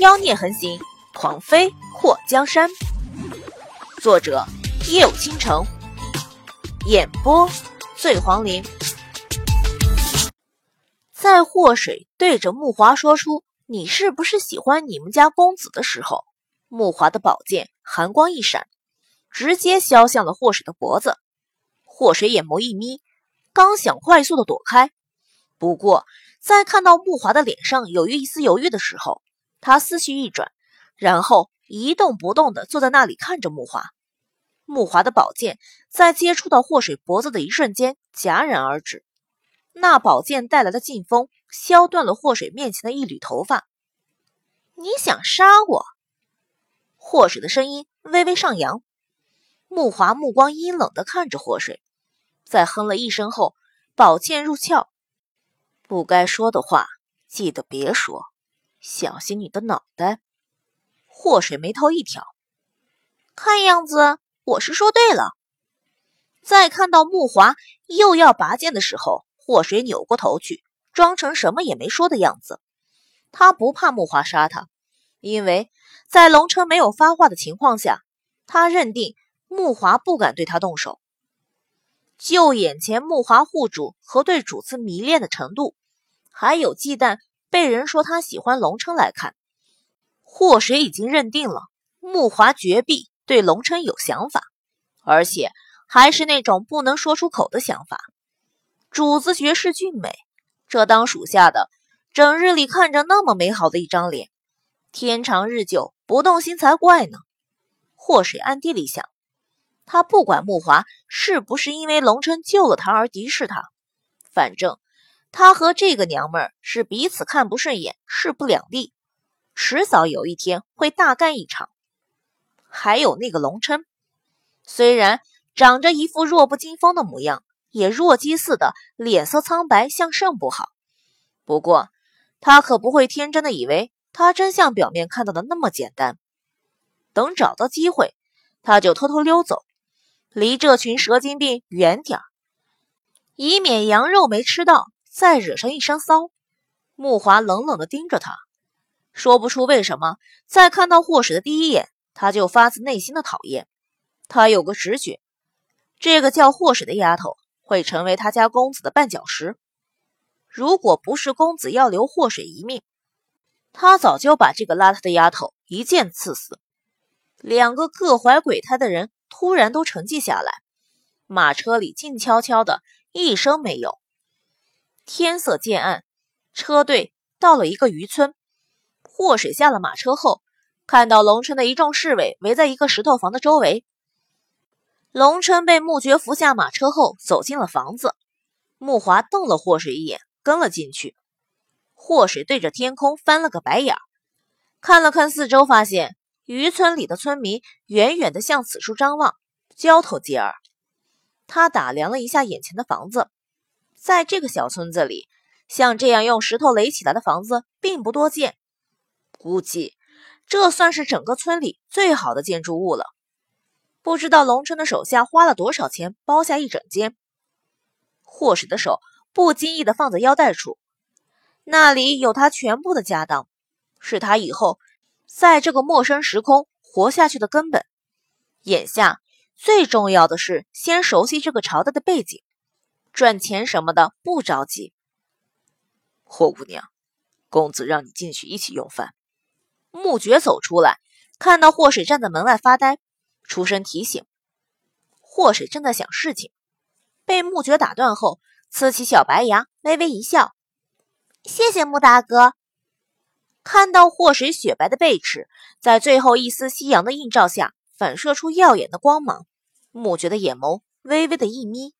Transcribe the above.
妖孽横行，狂飞祸江山。作者：夜舞倾城，演播：醉黄林。在祸水对着木华说出“你是不是喜欢你们家公子”的时候，木华的宝剑寒光一闪，直接削向了祸水的脖子。祸水眼眸一眯，刚想快速的躲开，不过在看到木华的脸上有一丝犹豫的时候，他思绪一转，然后一动不动地坐在那里看着木华。木华的宝剑在接触到祸水脖子的一瞬间戛然而止，那宝剑带来的劲风削断了祸水面前的一缕头发。你想杀我？祸水的声音微微上扬。木华目光阴冷地看着祸水，在哼了一声后，宝剑入鞘。不该说的话，记得别说。小心你的脑袋！祸水眉头一挑，看样子我是说对了。在看到木华又要拔剑的时候，祸水扭过头去，装成什么也没说的样子。他不怕木华杀他，因为在龙琛没有发话的情况下，他认定木华不敢对他动手。就眼前木华护主和对主子迷恋的程度，还有忌惮。被人说他喜欢龙琛来看，祸水已经认定了木华绝壁对龙琛有想法，而且还是那种不能说出口的想法。主子绝世俊美，这当属下的整日里看着那么美好的一张脸，天长日久不动心才怪呢。祸水暗地里想，他不管木华是不是因为龙琛救了他而敌视他，反正。他和这个娘们儿是彼此看不顺眼，势不两立，迟早有一天会大干一场。还有那个龙琛，虽然长着一副弱不禁风的模样，也弱鸡似的，脸色苍白，像肾不好。不过他可不会天真的以为他真像表面看到的那么简单。等找到机会，他就偷偷溜走，离这群蛇精病远点儿，以免羊肉没吃到。再惹上一身骚，木华冷冷地盯着他，说不出为什么，在看到祸水的第一眼，他就发自内心的讨厌。他有个直觉，这个叫祸水的丫头会成为他家公子的绊脚石。如果不是公子要留祸水一命，他早就把这个邋遢的丫头一剑刺死。两个各怀鬼胎的人突然都沉寂下来，马车里静悄悄的，一声没有。天色渐暗，车队到了一个渔村。祸水下了马车后，看到龙琛的一众侍卫围在一个石头房的周围。龙琛被穆觉扶下马车后，走进了房子。穆华瞪了祸水一眼，跟了进去。祸水对着天空翻了个白眼，看了看四周，发现渔村里的村民远远的向此处张望，交头接耳。他打量了一下眼前的房子。在这个小村子里，像这样用石头垒起来的房子并不多见，估计这算是整个村里最好的建筑物了。不知道龙琛的手下花了多少钱包下一整间。祸水的手不经意地放在腰带处，那里有他全部的家当，是他以后在这个陌生时空活下去的根本。眼下最重要的是先熟悉这个朝代的背景。赚钱什么的不着急。霍姑娘，公子让你进去一起用饭。穆觉走出来，看到霍水站在门外发呆，出声提醒。霍水正在想事情，被穆觉打断后，呲起小白牙，微微一笑：“谢谢穆大哥。”看到霍水雪白的背齿，在最后一丝夕阳的映照下，反射出耀眼的光芒，穆觉的眼眸微微的一眯。